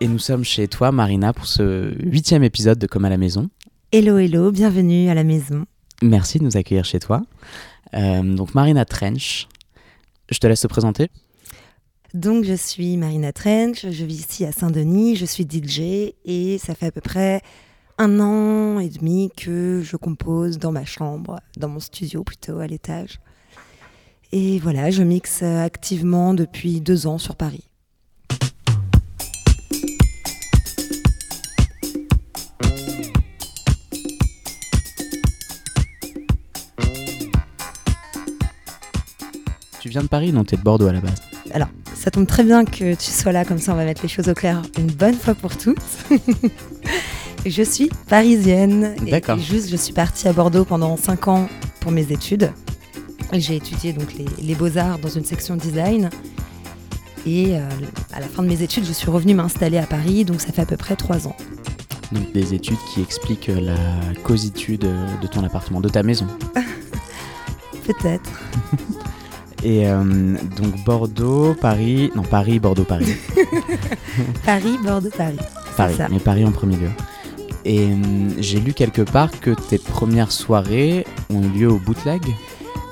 Et nous sommes chez toi, Marina, pour ce huitième épisode de Comme à la maison. Hello, hello, bienvenue à la maison. Merci de nous accueillir chez toi. Euh, donc, Marina Trench, je te laisse te présenter. Donc, je suis Marina Trench, je vis ici à Saint-Denis, je suis DJ et ça fait à peu près un an et demi que je compose dans ma chambre, dans mon studio plutôt, à l'étage. Et voilà, je mixe activement depuis deux ans sur Paris. Tu viens de Paris, non T'es de Bordeaux à la base. Alors, ça tombe très bien que tu sois là, comme ça on va mettre les choses au clair une bonne fois pour toutes. je suis parisienne. D'accord. Juste, je suis partie à Bordeaux pendant 5 ans pour mes études. J'ai étudié donc les, les beaux-arts dans une section design. Et euh, à la fin de mes études, je suis revenue m'installer à Paris, donc ça fait à peu près 3 ans. Donc des études qui expliquent la cositude de ton appartement, de ta maison. Peut-être. Et euh, donc Bordeaux, Paris, non Paris, Bordeaux, Paris. Paris, Bordeaux, Paris. Paris, ça. mais Paris en premier lieu. Et euh, j'ai lu quelque part que tes premières soirées ont eu lieu au bootleg.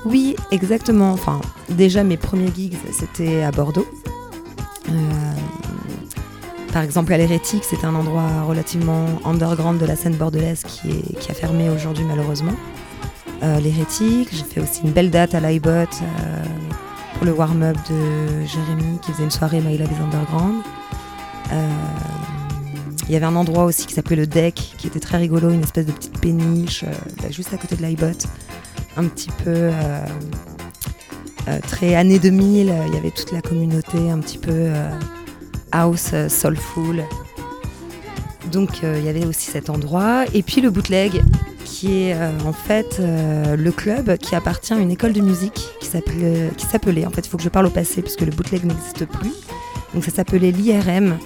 Oui, exactement. Enfin, déjà mes premiers gigs, c'était à Bordeaux. Euh, par exemple, à l'Hérétique, c'était un endroit relativement underground de la scène bordelaise qui, est- qui a fermé aujourd'hui malheureusement. Euh, L'Hérétique, j'ai fait aussi une belle date à l'iBot euh, pour le warm-up de Jérémy qui faisait une soirée My Love is Underground. Euh, Il y avait un endroit aussi qui s'appelait le Deck qui était très rigolo, une espèce de petite péniche bah, juste à côté de l'iBot. Un petit peu très années 2000, euh, il y avait toute la communauté un petit peu house, soulful. Donc euh, il y avait aussi cet endroit. Et puis le bootleg, qui est euh, en fait euh, le club qui appartient à une école de musique qui s'appelait, en fait il faut que je parle au passé puisque le bootleg n'existe plus. Donc ça s'appelait l'IRM.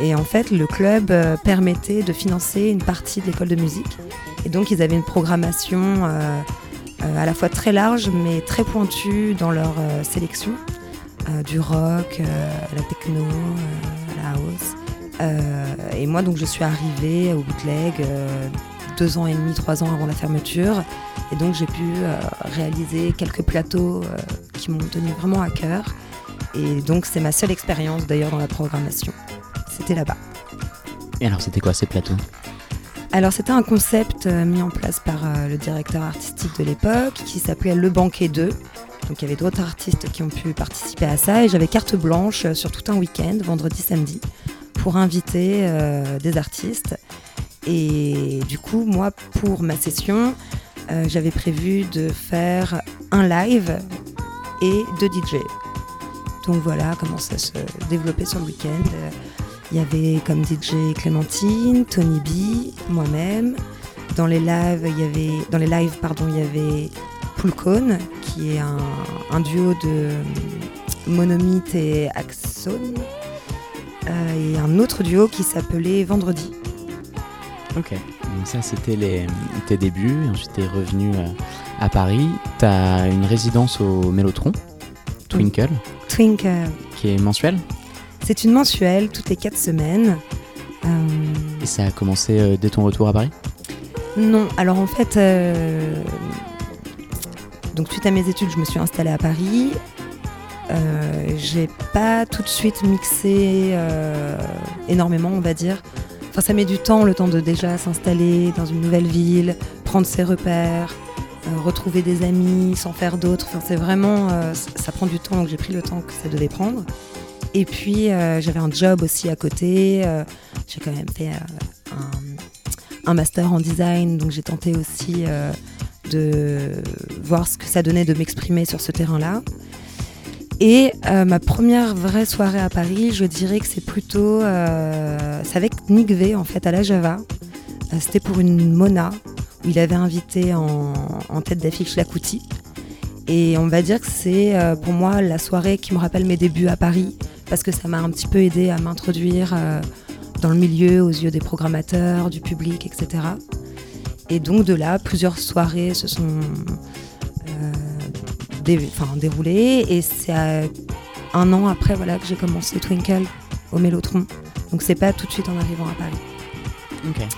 Et en fait, le club permettait de financer une partie de l'école de musique. Et donc, ils avaient une programmation à la fois très large, mais très pointue dans leur sélection. Du rock, euh, la techno, euh, la house. Euh, et moi, donc, je suis arrivée au bootleg euh, deux ans et demi, trois ans avant la fermeture. Et donc, j'ai pu euh, réaliser quelques plateaux euh, qui m'ont tenu vraiment à cœur. Et donc, c'est ma seule expérience d'ailleurs dans la programmation. C'était là-bas. Et alors c'était quoi ces plateaux? Alors c'était un concept euh, mis en place par le directeur artistique de l'époque qui s'appelait Le Banquet 2. Donc il y avait d'autres artistes qui ont pu participer à ça et j'avais carte blanche sur tout un week-end, vendredi, samedi, pour inviter euh, des artistes. Et du coup, moi, pour ma session, euh, j'avais prévu de faire un live et deux DJ. Donc voilà comment ça se développait sur le week-end. Euh, Il y avait comme DJ Clémentine, Tony B, moi-même. Dans les lives, il y avait, dans les lives, pardon, il y avait Poulcone, qui est un, duo de Monomythe et Axon. Euh, et un autre duo qui s'appelait Vendredi. Ok. Donc ça c'était tes débuts. Ensuite t'es revenu euh, à Paris. T'as une résidence au Mélotron, Twinkle, Twink, euh, qui est mensuelle. c'est une mensuelle, toutes les quatre semaines. Euh, Et ça a commencé dès ton retour à Paris? Non, alors en fait, euh, donc suite à mes études, je me suis installée à Paris. Euh, j'ai pas tout de suite mixé euh, énormément, on va dire. Enfin, ça met du temps, le temps de déjà s'installer dans une nouvelle ville, prendre ses repères, euh, retrouver des amis, s'en faire d'autres. Enfin, c'est vraiment, ça prend du temps, donc j'ai pris le temps que ça devait prendre. Et puis, j'avais un job aussi à côté. j'ai quand même fait un, master en design, donc j'ai tenté aussi de voir ce que ça donnait de m'exprimer sur ce terrain-là. Et ma première vraie soirée à Paris, je dirais que c'est plutôt. c'est avec Nick V en fait à la Java. C'était pour une Mona où il avait invité en, tête d'affiche Lacouti. Et on va dire que c'est euh, pour moi la soirée qui me rappelle mes débuts à Paris, parce que ça m'a un petit peu aidé à m'introduire euh, dans le milieu, aux yeux des programmateurs, du public, etc. Et donc de là, plusieurs soirées se sont euh, déroulées. Et c'est un an après voilà, que j'ai commencé Twinkle au Mélotron. Donc c'est pas tout de suite en arrivant à Paris.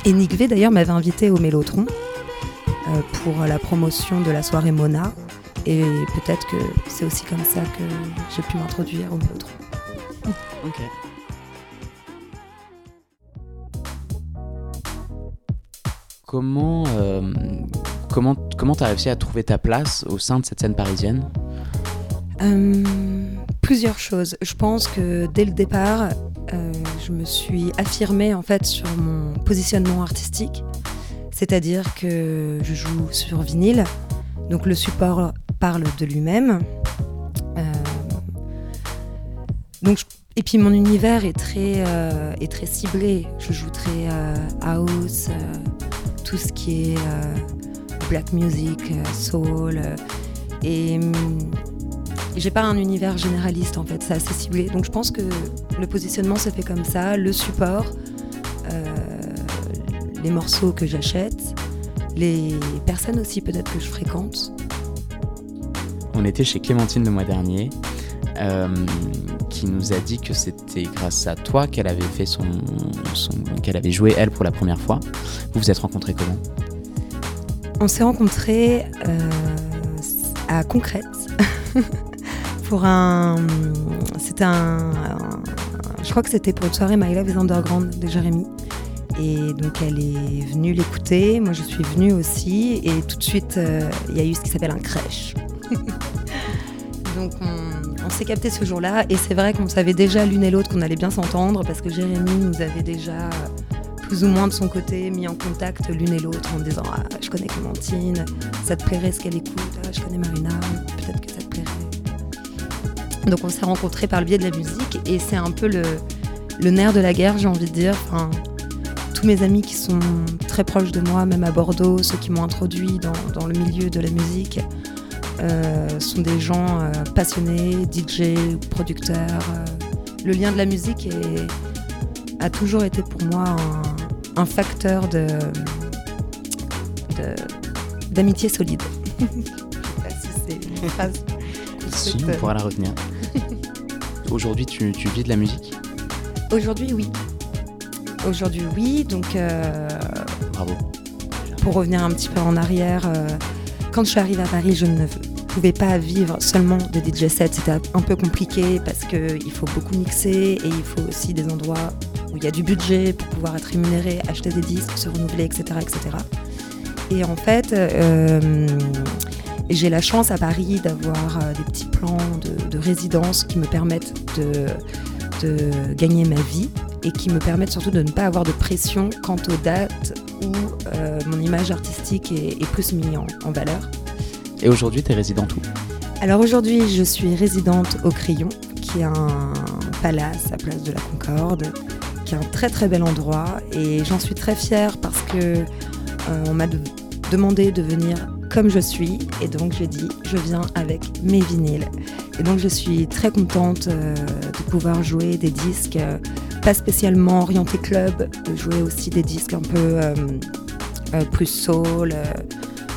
Et Nick V d'ailleurs m'avait invité au Mélotron pour la promotion de la soirée Mona. Et peut-être que c'est aussi comme ça que j'ai pu m'introduire au métro. Ok. Comment euh, comment comment t'as réussi à trouver ta place au sein de cette scène parisienne? Euh, Plusieurs choses. Je pense que dès le départ, euh, je me suis affirmée en fait sur mon positionnement artistique, c'est-à-dire que je joue sur vinyle, donc le support parle de lui-même. Donc, et puis mon univers est très, ciblé. Je joue très house, tout ce qui est black music, soul. et j'ai pas un univers généraliste en fait, c'est assez ciblé. Donc je pense que le positionnement se fait comme ça, le support, les morceaux que j'achète, les personnes aussi peut-être que je fréquente. On était chez Clémentine le mois dernier, euh, qui nous a dit que c'était grâce à toi qu'elle avait fait son, qu'elle avait joué elle pour la première fois. Vous vous êtes rencontrés comment? On s'est rencontrés euh, à Concrète pour un, c'était un, je crois que c'était pour une soirée My Love is Underground de Jérémy. Et donc elle est venue l'écouter, moi je suis venue aussi, et tout de suite euh, il y a eu ce qui s'appelle un crèche. donc on, s'est capté ce jour-là, et c'est vrai qu'on savait déjà l'une et l'autre qu'on allait bien s'entendre, parce que Jérémy nous avait déjà plus ou moins de son côté mis en contact l'une et l'autre en disant ah, je connais Clémentine, ça te plairait ce qu'elle écoute, ah, je connais Marina, peut-être que ça te plairait. Donc on s'est rencontrés par le biais de la musique, et c'est un peu le, nerf de la guerre, j'ai envie de dire. Tous mes amis qui sont très proches de moi, même à Bordeaux, ceux qui m'ont introduit dans, le milieu de la musique, euh, sont des gens euh, passionnés, DJ, producteurs. Euh. Le lien de la musique a toujours été pour moi un, facteur de, d'amitié solide. Je sais pas si c'est une phrase. Si, on pourra la retenir. Aujourd'hui, tu, tu vis de la musique? Aujourd'hui, oui. Aujourd'hui, oui. Donc, euh, bravo. Pour revenir un petit peu en arrière, euh, quand je suis arrivée à Paris, je ne pouvais pas vivre seulement de DJ sets. C'était un peu compliqué parce qu'il faut beaucoup mixer et il faut aussi des endroits où il y a du budget pour pouvoir être rémunéré, acheter des disques, se renouveler, etc. etc. Et en fait, euh, j'ai la chance à Paris d'avoir des petits plans de, résidence qui me permettent de, de gagner ma vie et qui me permettent surtout de ne pas avoir de pression quant aux dates où euh, mon image artistique est, plus mise en, valeur. Et aujourd'hui, tu es résidente où? Alors aujourd'hui, je suis résidente au Crayon, qui est un palace à Place de la Concorde, qui est un très très bel endroit. Et j'en suis très fière parce que euh, on m'a demandé de venir comme je suis. Et donc j'ai dit je viens avec mes vinyles. Et donc je suis très contente euh, de pouvoir jouer des disques pas spécialement orienté club, de jouer aussi des disques un peu euh, euh, plus soul, euh,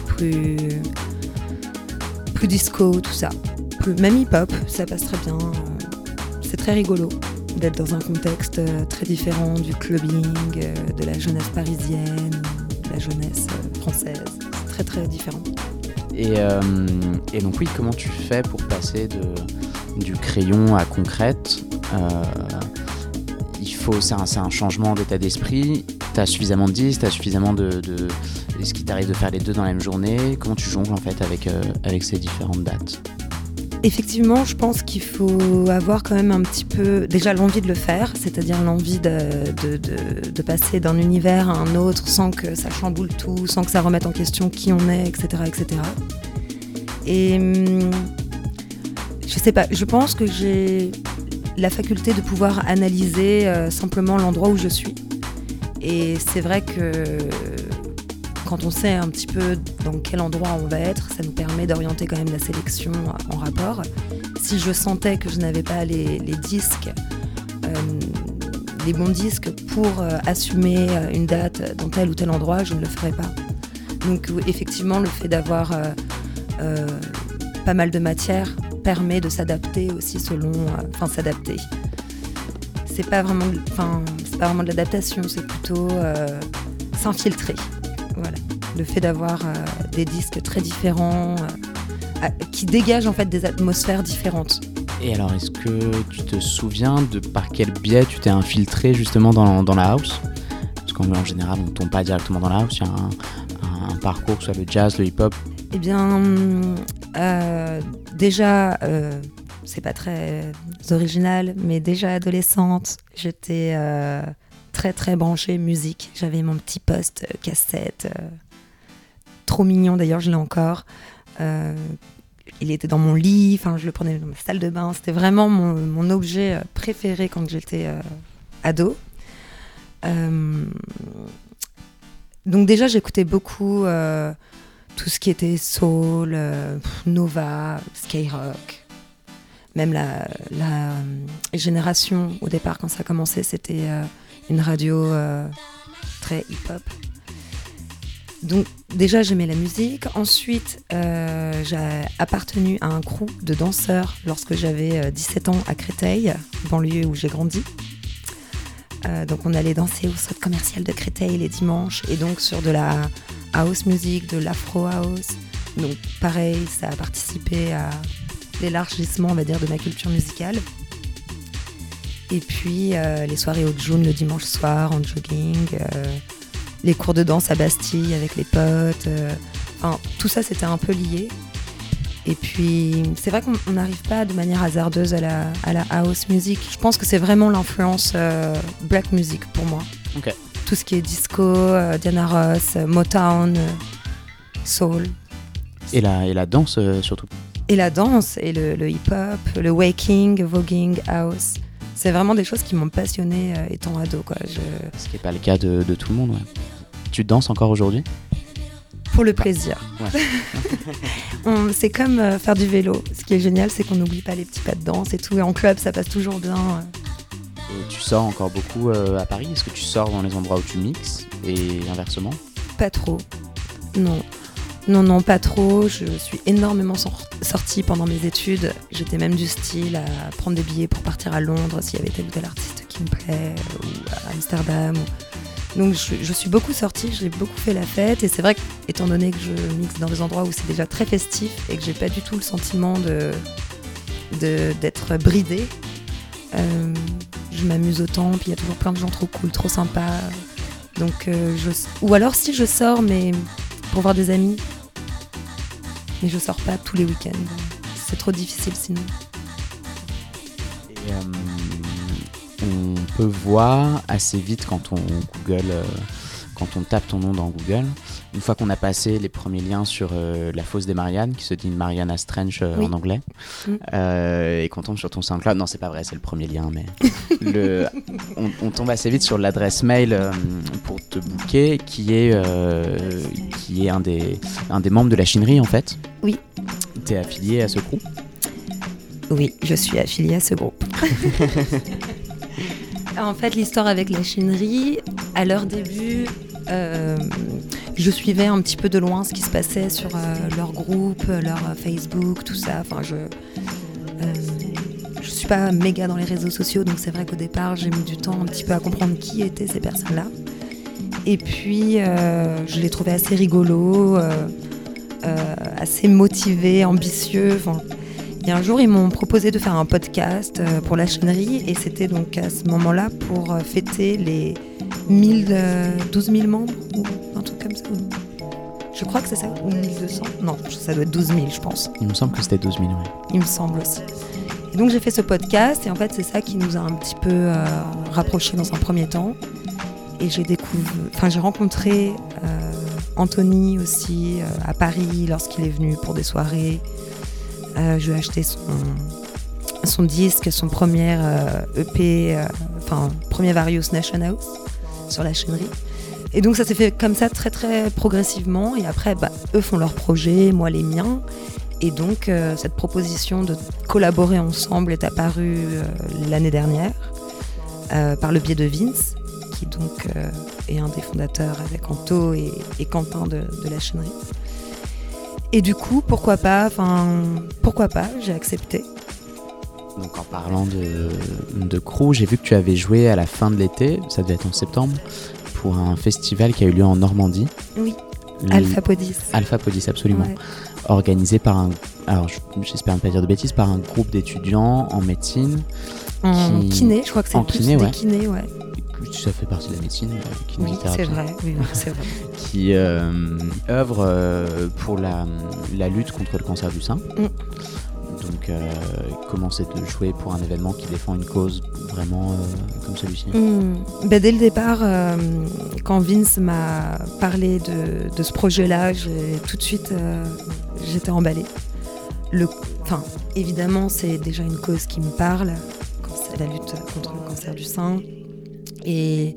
plus, disco, tout ça. Même hip-hop, ça passe très bien. c'est très rigolo d'être dans un contexte très différent du clubbing, de la jeunesse parisienne, de la jeunesse française. C'est très très différent. Et, donc oui, comment tu fais pour passer de, du crayon à concrète? C'est un, changement d'état d'esprit. Tu as suffisamment de disques, tu as suffisamment de, Est-ce qu'il t'arrive de faire les deux dans la même journée? Comment tu jongles en fait avec, euh, avec ces différentes dates? Effectivement, je pense qu'il faut avoir quand même un petit peu déjà l'envie de le faire, c'est-à-dire l'envie de, de, passer d'un univers à un autre sans que ça chamboule tout, sans que ça remette en question qui on est, etc. etc. Et je je sais pas, je pense que j'ai la faculté de pouvoir analyser euh, simplement l'endroit où je suis. Et c'est vrai que quand on sait un petit peu dans quel endroit on va être, ça nous permet d'orienter quand même la sélection en rapport. Si je sentais que je n'avais pas les, disques, euh, les bons disques pour euh, assumer une date dans tel ou tel endroit, je ne le ferais pas. Donc effectivement, le fait d'avoir pas mal de matière permet de s'adapter aussi selon, euh, enfin s'adapter. C'est pas vraiment, c'est pas vraiment de l'adaptation, c'est plutôt euh, s'infiltrer. Voilà, le fait d'avoir euh, des disques très différents qui dégagent en fait des atmosphères différentes. Et alors, est-ce que tu te souviens de par quel biais tu t'es infiltré justement dans, dans la house? Parce qu'en général, on ne tombe pas directement dans la house, il y a un, un parcours, soit le jazz, le hip-hop. Eh bien, euh, déjà, euh, c'est pas très original, mais déjà adolescente, j'étais euh, très très branchée musique. J'avais mon petit poste cassette, trop mignon d'ailleurs, je l'ai encore. il était dans mon lit, enfin je le prenais dans ma salle de bain. C'était vraiment mon, mon, objet préféré quand j'étais ado. donc déjà j'écoutais beaucoup tout ce qui était soul, euh, Nova, Skyrock, même la, euh, génération au départ quand ça a commencé, c'était euh, une radio très hip-hop. Donc déjà j'aimais la musique. Ensuite j'ai appartenu à un crew de danseurs lorsque j'avais 17 ans à Créteil, banlieue où j'ai grandi. donc on allait danser au sol commercial de Créteil les dimanches et donc sur de la house music, de l'afro house. Donc pareil, ça a participé à l'élargissement, on va dire, de ma culture musicale. Et puis euh, les soirées au June le dimanche soir en jogging, euh, les cours de danse à Bastille avec les potes. Euh, enfin, tout ça c'était un peu lié. Et puis c'est vrai qu'on n'arrive pas de manière hasardeuse à la, à la house music. Je pense que c'est vraiment l'influence black music pour moi. Ok tout ce qui est disco, euh, Diana Ross, euh, Motown, soul. Et la, et la danse surtout? Et la danse, et le, hip-hop, le waking, voguing, house. C'est vraiment des choses qui m'ont passionné étant ado. Quoi. Ce qui n'est pas le cas de, de, tout le monde. Ouais. Tu danses encore aujourd'hui? Pour le plaisir. Ouais. c'est comme faire du vélo. Ce qui est génial, c'est qu'on n'oublie pas les petits pas de danse et tout. Et en club, ça passe toujours bien tu sors encore beaucoup euh, à Paris? Est-ce que tu sors dans les endroits où tu mixes? Et inversement? Pas trop. Non. Non, non, pas trop. Je suis énormément sortie pendant mes études. J'étais même du style à prendre des billets pour partir à Londres s'il y avait tel ou tel artiste qui me plaît, ou à Amsterdam. Donc je, suis beaucoup sortie, j'ai beaucoup fait la fête. Et c'est vrai qu'étant donné que je mixe dans des endroits où c'est déjà très festif et que j'ai pas du tout le sentiment d'être bridée, euh, je m'amuse autant, puis il y a toujours plein de gens trop cool, trop sympas. Donc, euh. Ou alors si je sors, mais pour voir des amis, mais je sors pas tous les week-ends. C'est trop difficile sinon. Euh, on peut voir assez vite quand on Google, quand on tape ton nom dans Google, une fois qu'on a passé les premiers liens sur euh, la fosse des Mariannes, qui se dit Mariana Strange euh, en anglais, mm. euh, et qu'on tombe sur ton SoundCloud, non c'est pas vrai, c'est le premier lien, mais le, on, tombe assez vite sur l'adresse mail pour te booker, qui est, qui est un, des, un des membres de la chinerie en fait. Oui. Tu es affilié à ce groupe? Oui, je suis affilié à ce groupe. en fait, l'histoire avec la chinerie, à leur début, je suivais un petit peu de loin ce qui se passait sur euh, leur groupe, leur euh, Facebook, tout ça. Enfin, je, euh, je suis pas méga dans les réseaux sociaux, donc c'est vrai qu'au départ, j'ai mis du temps un petit peu à comprendre qui étaient ces personnes-là. Et puis, je les trouvais assez rigolos, assez motivés, ambitieux. Et un jour, ils m'ont proposé de faire un podcast pour la chaînerie, et c'était donc à ce moment-là pour fêter les 1000, 12 000 membres comme ça. Je crois que c'est ça, ou 1200. Non, ça doit être 12 000, je pense. Il me semble que c'était 12 000, oui. Il me semble aussi. Et donc j'ai fait ce podcast, et en fait, c'est ça qui nous a un petit peu euh, rapprochés dans un premier temps. Et j'ai découvert, enfin, j'ai rencontré euh, Anthony aussi euh, à Paris lorsqu'il est venu pour des soirées. Je lui ai acheté son, disque, son premier EP, e enfin premier Various Nation sur la chaînerie. Et donc ça s'est fait comme ça très très progressivement. Et après, bah, eux font leurs projets, moi les miens. Et donc cette proposition de collaborer ensemble est apparue l'année dernière par le biais de Vince, qui donc est un des fondateurs avec Anto et, Quentin de, de la chaînerie. Et du coup, pourquoi pas Enfin, pourquoi pas J'ai accepté. Donc en parlant de, de crew, j'ai vu que tu avais joué à la fin de l'été, ça devait être en septembre, pour un festival qui a eu lieu en Normandie. Oui. Alpha Podis. Alpha Podis, absolument. Organisé par un, alors j'espère ne pas dire de bêtises, par un groupe d'étudiants en médecine. En kiné, je crois que c'est plus kiné, des kiné, ouais ça fait partie de la médecine, qui oui, c'est vrai, oui, c'est vrai. qui euh, œuvre euh, pour la, la, lutte contre le cancer du sein. Mm. Donc, euh, comment c'est de jouer pour un événement qui défend une cause vraiment comme celui-ci mm. ben, Dès le départ, quand Vince m'a parlé de, de ce projet-là, tout de suite, j'étais emballée. Le, enfin, évidemment, c'est déjà une cause qui me parle, la lutte contre le cancer du sein. Et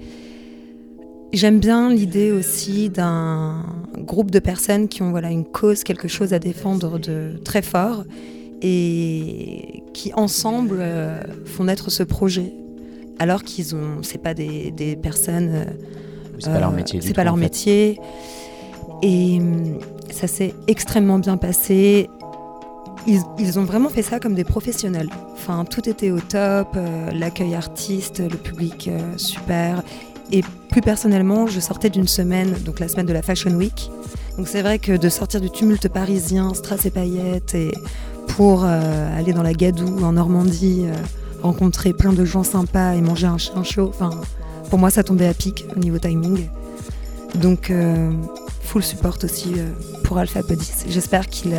j'aime bien l'idée aussi d'un groupe de personnes qui ont voilà, une cause, quelque chose à défendre de très fort et qui ensemble euh, font naître ce projet. Alors qu'ils ont, c'est pas des, des personnes. Euh, c'est pas leur métier. C'est pas leur métier. Et hum, ça s'est extrêmement bien passé ils, ont vraiment fait ça comme des professionnels. Enfin, tout était au top, euh, l'accueil artiste, le public euh, super. Et plus personnellement, je sortais d'une semaine, donc la semaine de la Fashion Week. Donc c'est vrai que de sortir du tumulte parisien, strass et paillettes, et pour euh, aller dans la Gadoue en Normandie, rencontrer plein de gens sympas et manger un chien chaud, enfin, pour moi ça tombait à pic au niveau timing. Donc full support aussi pour Alpha Podis. J'espère qu'il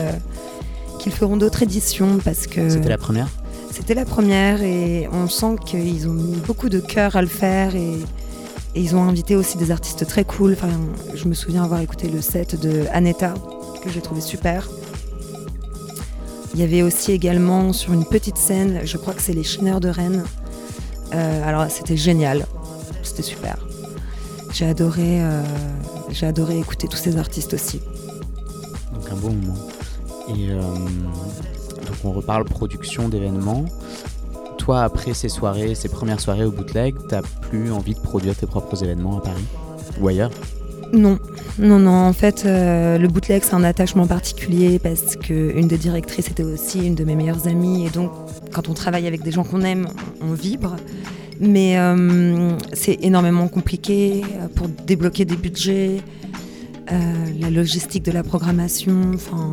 qu'ils feront d'autres éditions parce que. C'était la première C'était la première et on sent qu'ils ont mis beaucoup de cœur à le faire et, ils ont invité aussi des artistes très cool. Enfin, je me souviens avoir écouté le set de Aneta que j'ai trouvé super. Il y avait aussi également sur une petite scène, je crois que c'est les Chineurs de Rennes. Euh, alors c'était génial, c'était super. J'ai adoré, euh, j'ai adoré écouter tous ces artistes aussi. Donc un bon moment. Et euh, donc on reparle production d'événements. Toi, après ces soirées, ces premières soirées au bootleg, t'as plus envie de produire tes propres événements à Paris ou ailleurs? Non, non, non. En fait, euh, le bootleg, c'est un attachement particulier parce qu'une des directrices était aussi une de mes meilleures amies. Et donc, quand on travaille avec des gens qu'on aime, on, vibre. Mais euh, c'est énormément compliqué pour débloquer des budgets, la logistique de la programmation. Enfin,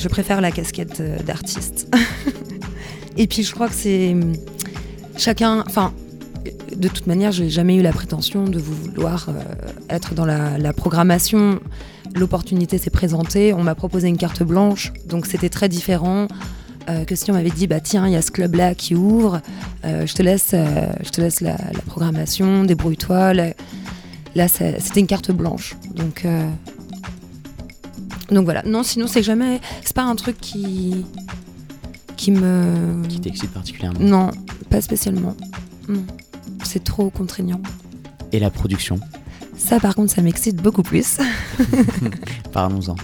je préfère la casquette euh, d'artiste. et puis je crois que c'est hum, chacun, enfin, de toute manière, j'ai jamais eu la prétention de vouloir euh, être dans la, programmation. L'opportunité s'est présentée, on m'a proposé une carte blanche, donc c'était très différent. Euh, que si on m'avait dit bah tiens il y a ce club là qui ouvre, je te laisse, je te laisse la, programmation, débrouille-toi. Là, là c'était une carte blanche, donc donc voilà. Non, sinon c'est jamais. C'est pas un truc qui qui me. Qui t'excite particulièrement. Non, pas spécialement. C'est trop contraignant. Et la production Ça, par contre, ça m'excite beaucoup plus. Parlons-en.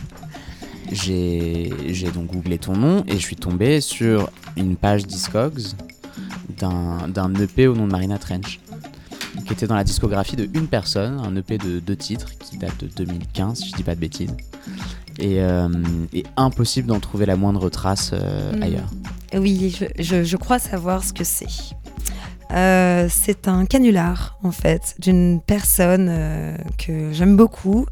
J'ai donc googlé ton nom et je suis tombé sur une page Discogs d'un EP au nom de Marina Trench qui était dans la discographie de une personne, un EP de deux titres qui date de 2015, si je dis pas de bêtises et, euh, impossible d'en trouver la moindre trace euh, mm. ailleurs. Oui, je, crois savoir ce que c'est. Euh, c'est un canular en fait d'une personne que j'aime beaucoup,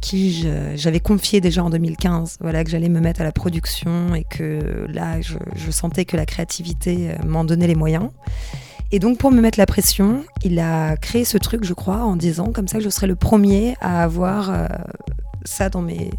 qui j'avais confié déjà en 2015, voilà que j'allais me mettre à la production et que là je, je sentais que la créativité m'en donnait les moyens. Et donc pour me mettre la pression, il a créé ce truc, je crois, en disant comme ça que je serais le premier à avoir ça dans, mes...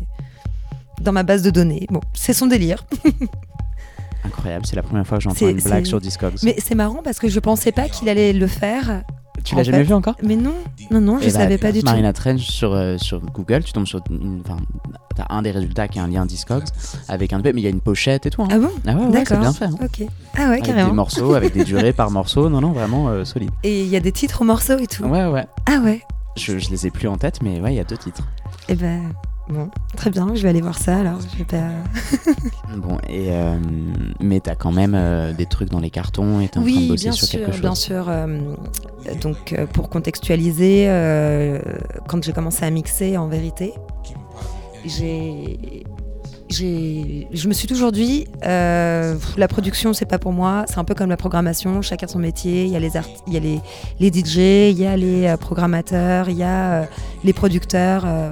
dans ma base de données. Bon, c'est son délire. Incroyable, c'est la première fois que j'entends une blague sur Discord. Mais c'est marrant parce que je pensais pas qu'il allait le faire. Tu l'as jamais vu encore? Mais non, non, non, je Eh bah, savais pas du Marina Trench sur, euh, sur Google, tu tombes sur. T'as un des résultats qui est un lien Discogs avec un mais il y a une pochette et tout. Hein. Ah bon? Ah ouais, ouais c'est bien fait. Hein. Ok. Ah ouais, avec carrément. des morceaux, avec des durées par morceau. Non, non, vraiment euh, solide. Et il y a des titres aux morceaux et tout. Ouais, ouais. Ah ouais. Je, je les ai plus en tête, mais ouais, il y a deux titres. Et eh ben. Bon, très bien, je vais aller voir ça alors. Je vais pas... bon, et euh, mais t'as quand même euh, des trucs dans les cartons et t'es en oui, train de bosser bien sur sûr, quelque chose. bien sûr. Euh, donc, pour contextualiser, quand j'ai commencé à mixer, en vérité, j'ai. Je me suis toujours dit, euh, la production, c'est pas pour moi. C'est un peu comme la programmation, chacun son métier. Il y a les, DJ, il y a les euh, programmateurs, il y a euh, les producteurs. euh,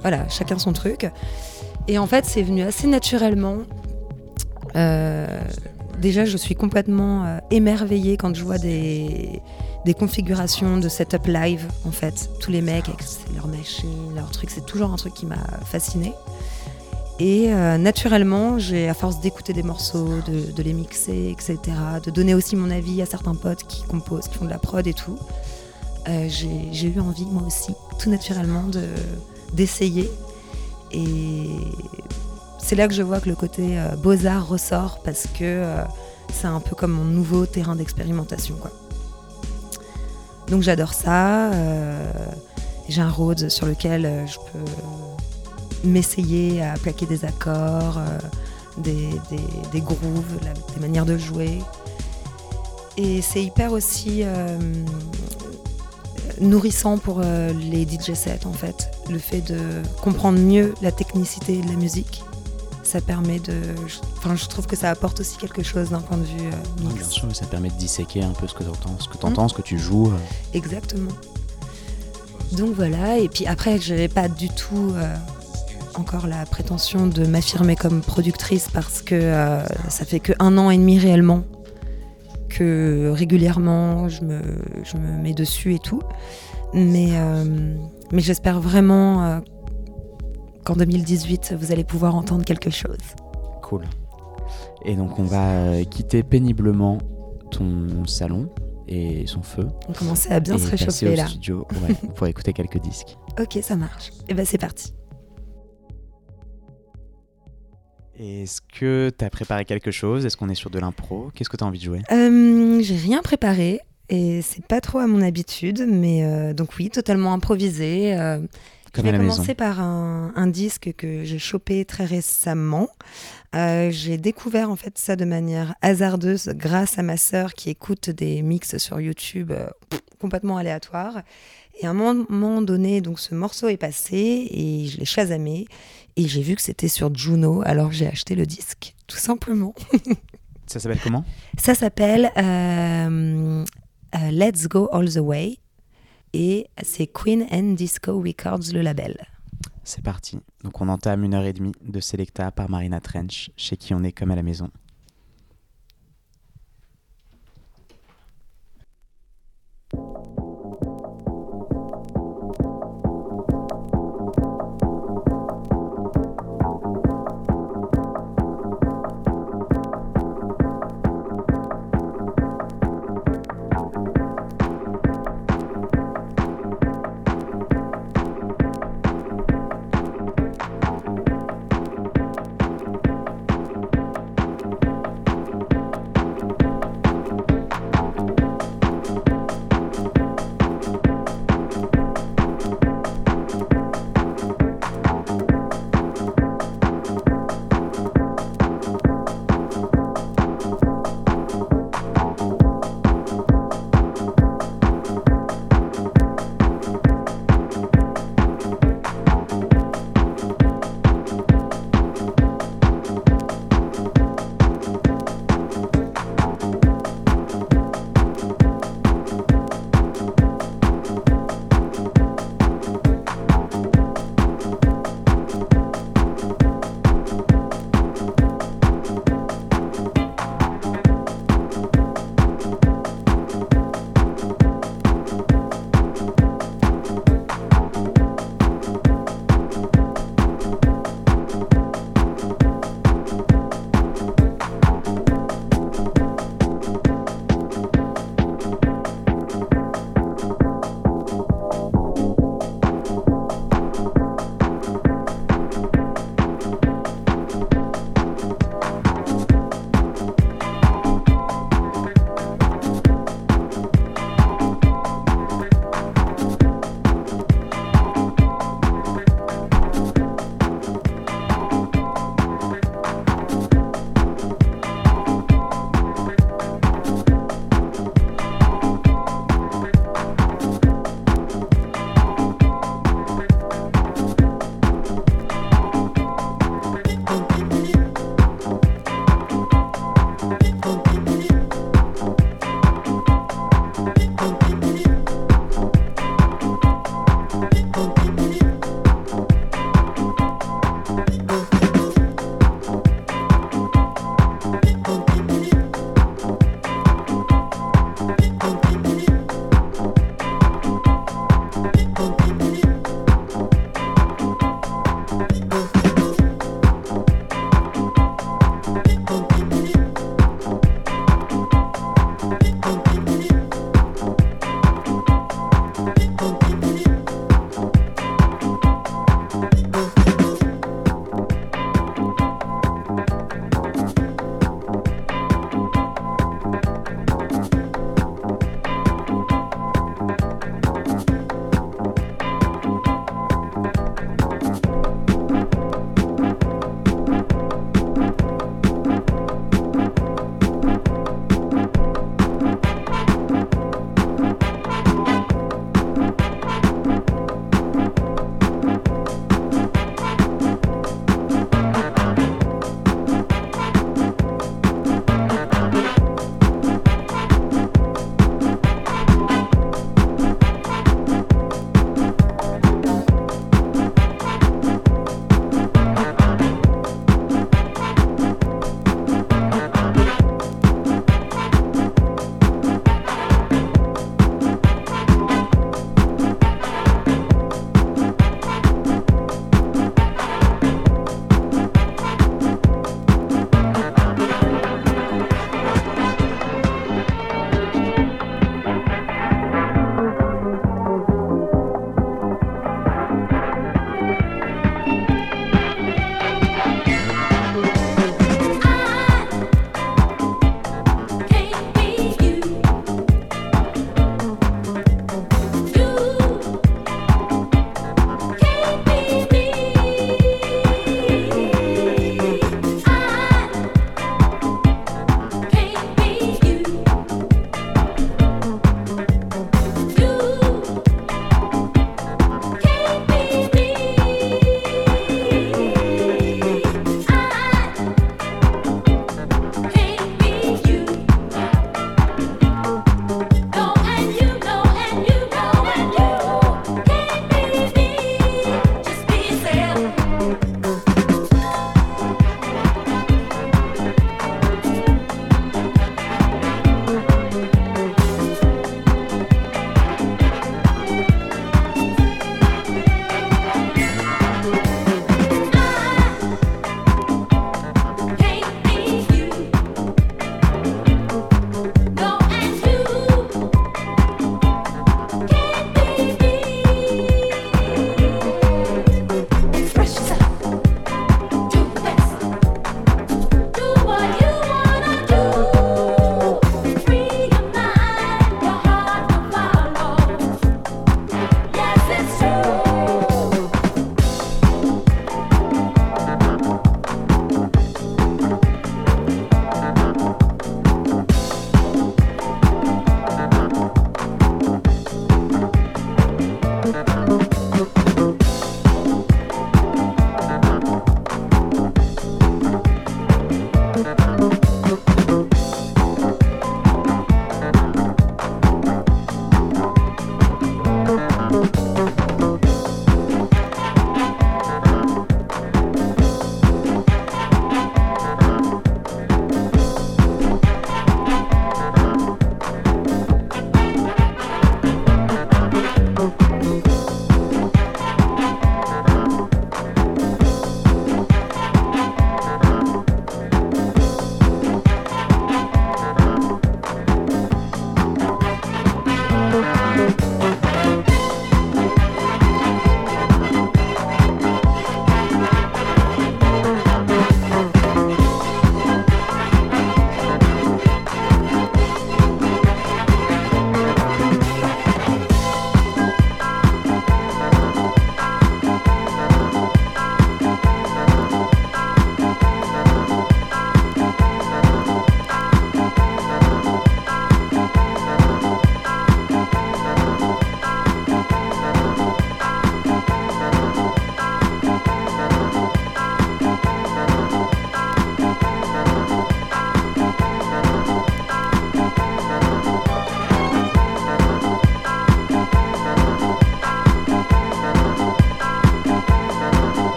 voilà, chacun son truc. Et en fait, c'est venu assez naturellement. Déjà, je suis complètement émerveillée quand je vois des, des configurations de setup live, en fait. Tous les mecs avec leurs machines, leurs trucs, c'est toujours un truc qui m'a fascinée. Et euh, naturellement, j'ai, à force d'écouter des morceaux, de, les mixer, etc., de donner aussi mon avis à certains potes qui composent, qui font de la prod et tout, euh, j'ai eu envie, moi aussi, tout naturellement, de, d'essayer. Et c'est là que je vois que le côté euh, beaux-arts ressort parce que c'est un peu comme mon nouveau terrain d'expérimentation. Donc j'adore ça. J'ai un Rhodes sur lequel je peux m'essayer à plaquer des accords, euh, des, des, des, grooves, la, des manières de jouer. Et c'est hyper aussi euh, nourrissant pour euh, les DJ sets en fait. Le fait de comprendre mieux la technicité de la musique, ça permet de. Enfin, je trouve que ça apporte aussi quelque chose d'un point de vue euh, mix. bien sûr, ça permet de disséquer un peu ce que tu entends, ce que tu entends, mmh. ce que tu joues. Exactement. Donc voilà, et puis après, je n'avais pas du tout encore la prétention de m'affirmer comme productrice parce que euh, ça fait que un an et demi réellement que régulièrement je me, je me mets dessus et tout. Mais, euh, mais j'espère vraiment euh, qu'en 2018, vous allez pouvoir entendre quelque chose. Cool. Et donc on va quitter péniblement ton salon et son feu. On commençait à bien et se réchauffer au là. studio ouais, pour écouter quelques disques. Ok, ça marche. Et ben c'est parti. Est-ce que tu as préparé quelque chose? Est-ce qu'on est sur de l'impro? Qu'est-ce que tu as envie de jouer? Euh, J'ai rien préparé et c'est pas trop à mon habitude, mais euh, donc oui, totalement improvisé. Euh, Comme je vais commencer maison. par un, un, disque que j'ai chopé très récemment. Euh, j'ai découvert en fait ça de manière hasardeuse grâce à ma sœur qui écoute des mix sur YouTube complètement aléatoires. Et à un moment donné, donc ce morceau est passé et je l'ai chasamé et j'ai vu que c'était sur Juno, alors j'ai acheté le disque, tout simplement. Ça s'appelle comment? Ça s'appelle euh, euh, Let's Go All the Way et c'est Queen and Disco Records le label. C'est parti. Donc on entame une heure et demie de Selecta par Marina Trench, chez qui on est comme à la maison.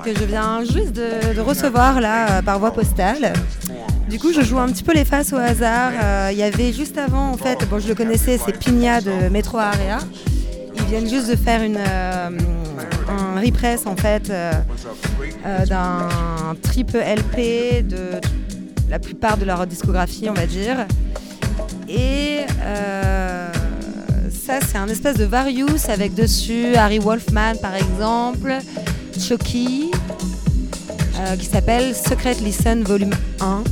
Disques que je viens juste de, recevoir là par voie postale. Du coup, je joue un petit peu les faces au hasard. Il y avait juste avant, en fait, bon, je le connaissais, c'est Pigna de Metro Area. Ils viennent juste de faire une, un repress en fait d'un triple LP de la plupart de leur discographie, on va dire. Et euh, ça, c'est un espèce de Various avec dessus Harry Wolfman, par exemple, Chucky, euh, qui s'appelle Secret Listen Volume 1.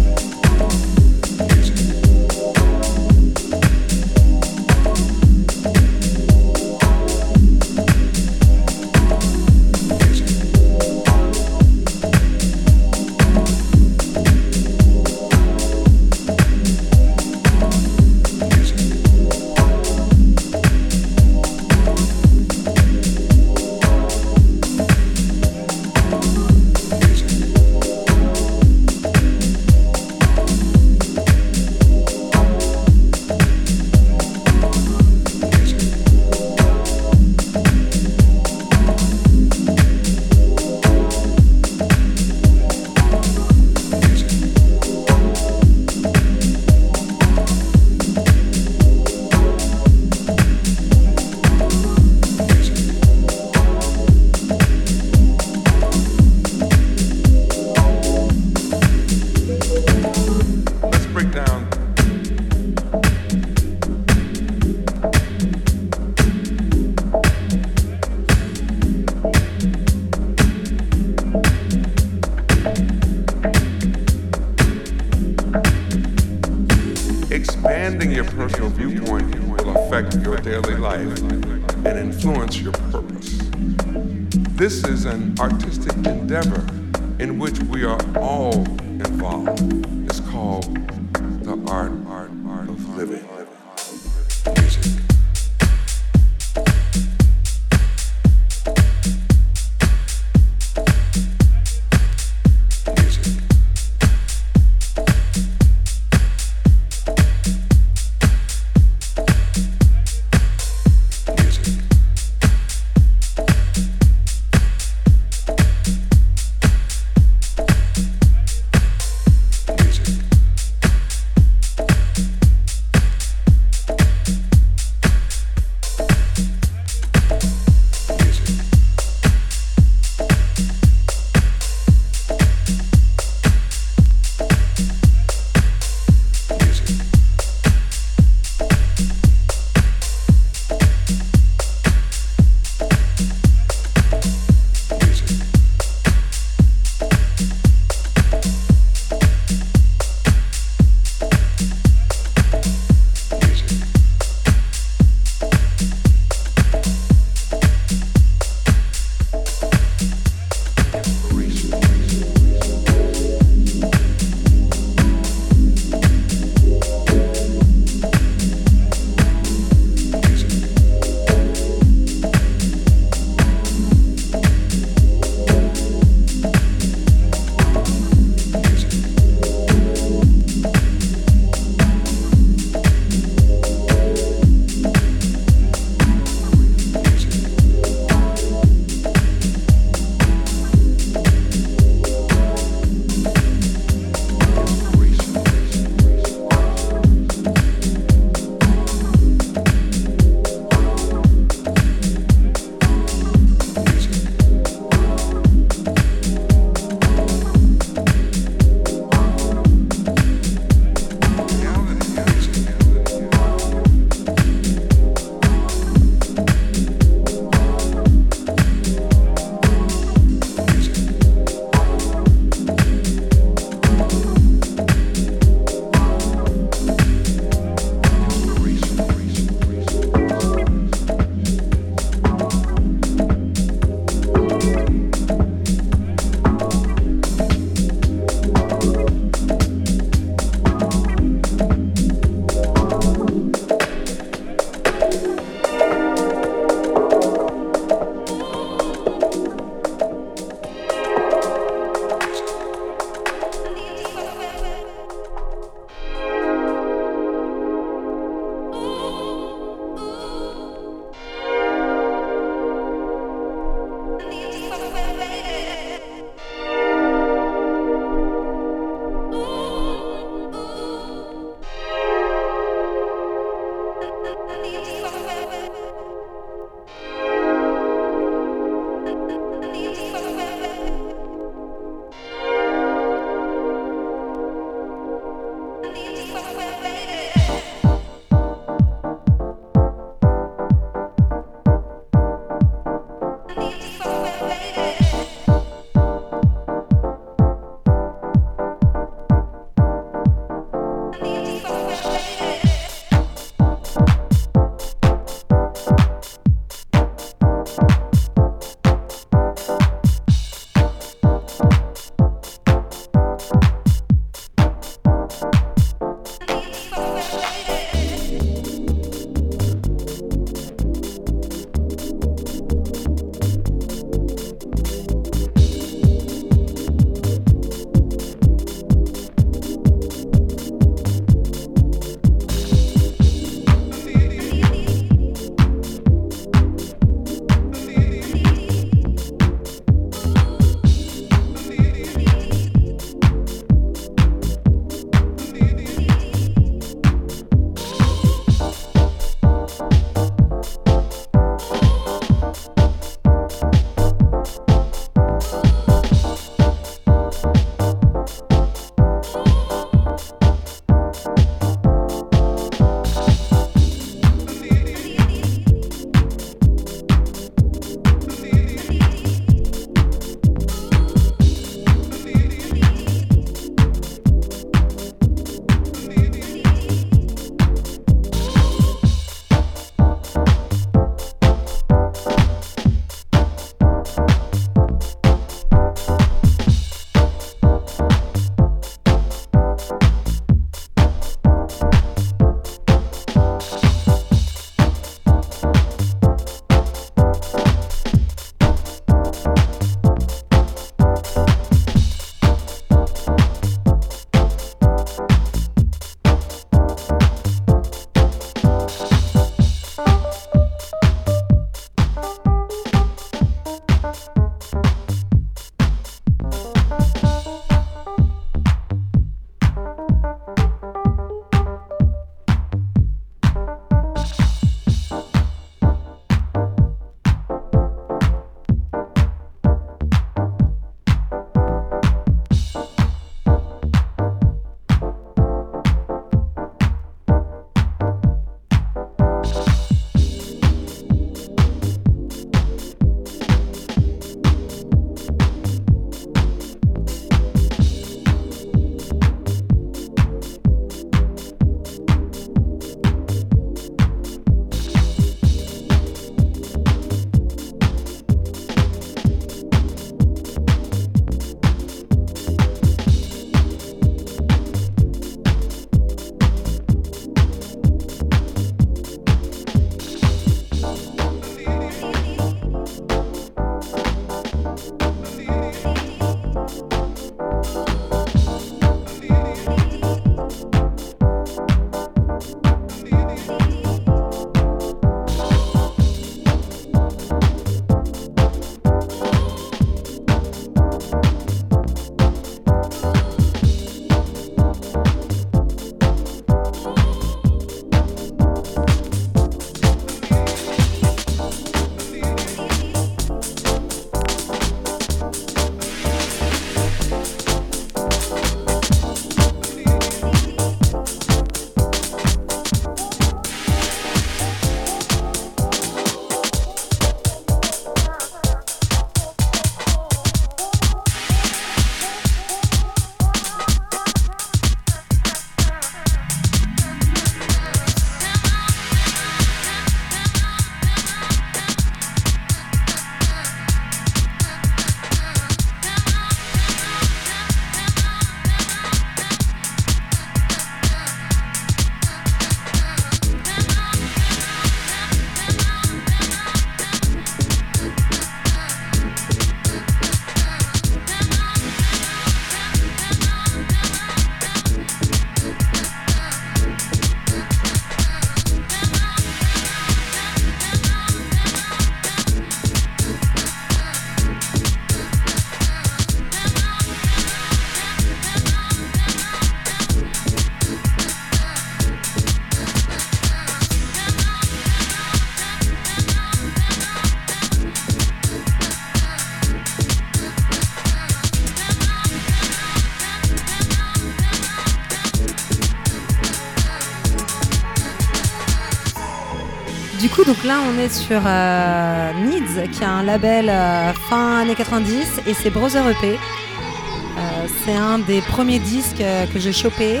Donc là, on est sur euh, Needs, qui a un label euh, fin années 90, et c'est Brother EP. Euh, c'est un des premiers disques que j'ai chopé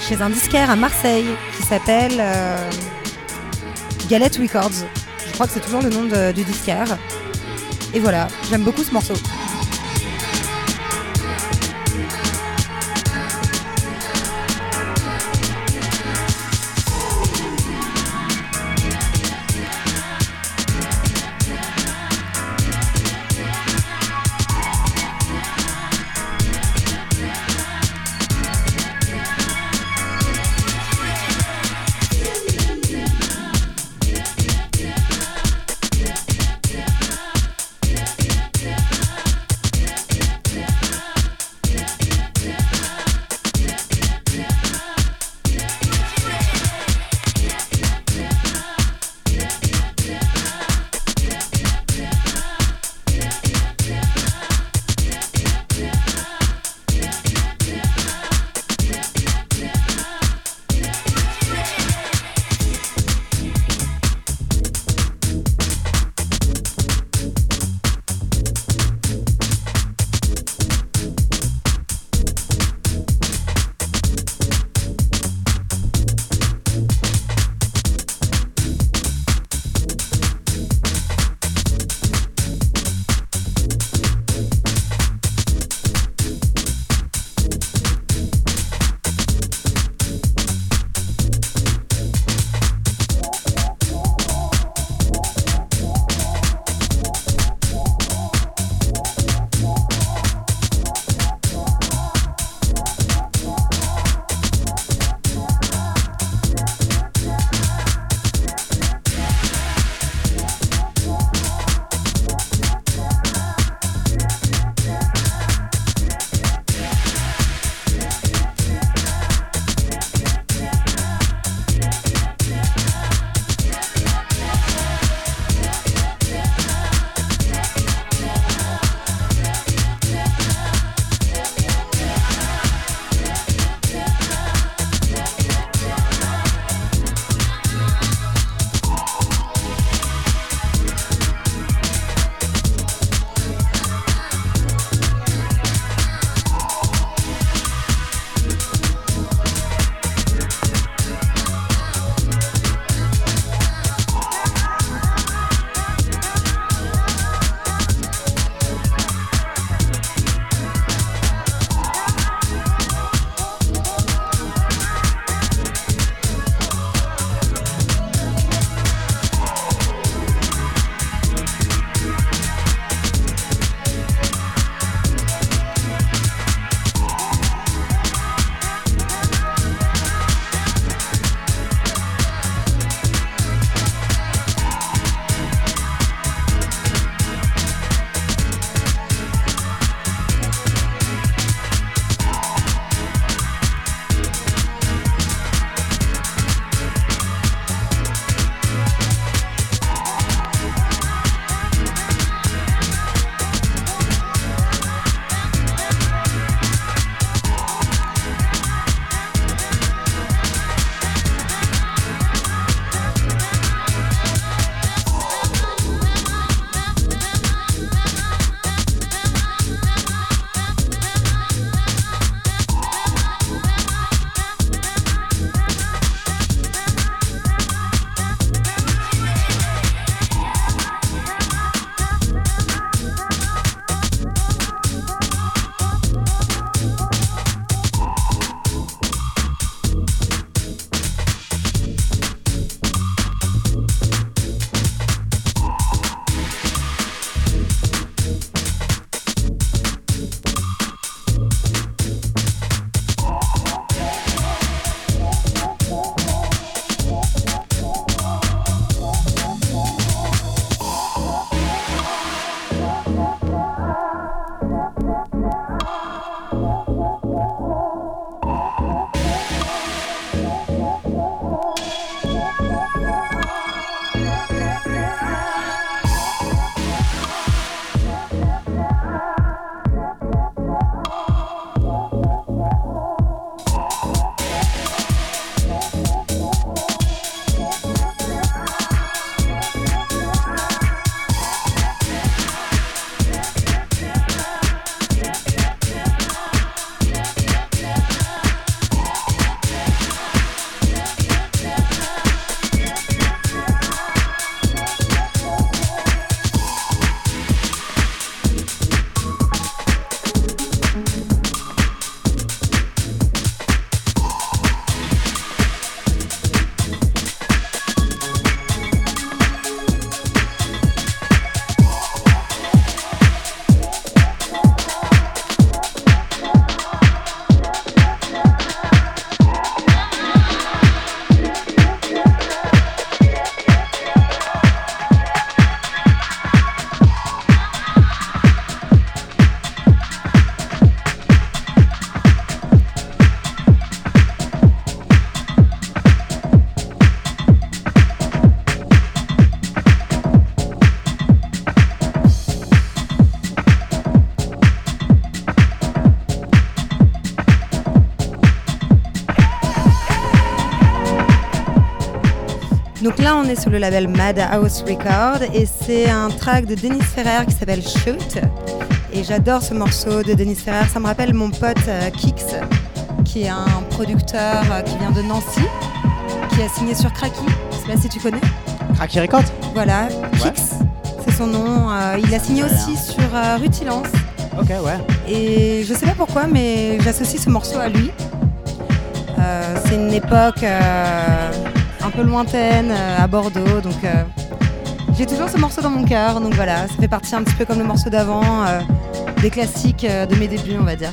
chez un disquaire à Marseille qui s'appelle Galette Records. Je crois que c'est toujours le nom du disquaire. Et voilà, j'aime beaucoup ce morceau. Là, on est sur le label Madhouse Record et c'est un track de Denis Ferrer qui s'appelle Shoot. Et j'adore ce morceau de Denis Ferrer. Ça me rappelle mon pote euh, Kix, qui est un producteur euh, qui vient de Nancy, qui a signé sur Cracky. Je sais pas si tu connais. Cracky Record Voilà, Kix, c'est son nom. Euh, il a signé aussi sur Rutilance. Ok, ouais. Et je sais pas pourquoi, mais j'associe ce morceau à lui. c'est une époque un peu lointaine, à Bordeaux, donc j'ai toujours ce morceau dans mon cœur, donc voilà, ça fait partie un petit peu comme le morceau d'avant, euh, des classiques euh, de mes débuts, on va dire.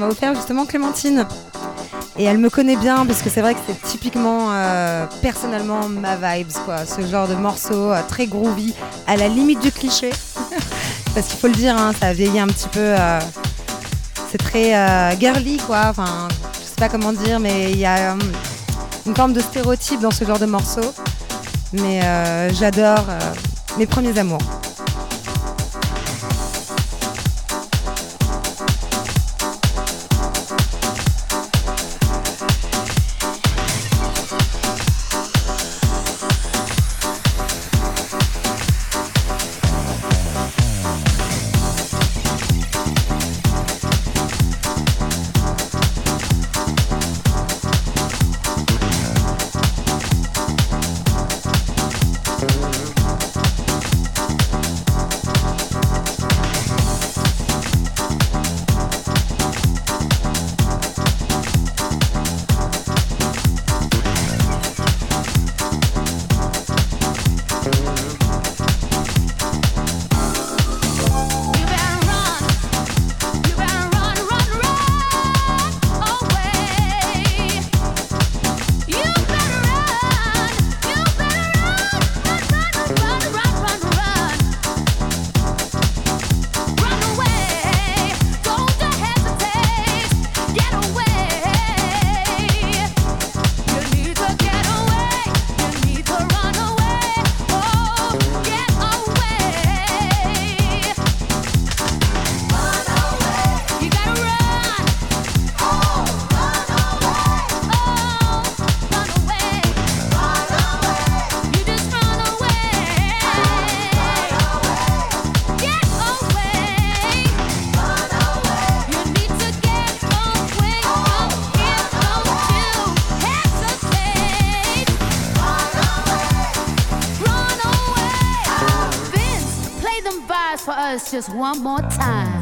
M'a offert justement Clémentine. Et elle me connaît bien parce que c'est vrai que c'est typiquement euh, personnellement ma vibes quoi, ce genre de morceau euh, très groovy, à la limite du cliché. parce qu'il faut le dire, hein, ça a vieilli un petit peu. Euh, c'est très girly quoi, enfin je sais pas comment dire, mais il y a une forme de stéréotype dans ce genre de morceau. Mais j'adore mes premiers amours. Just one more time.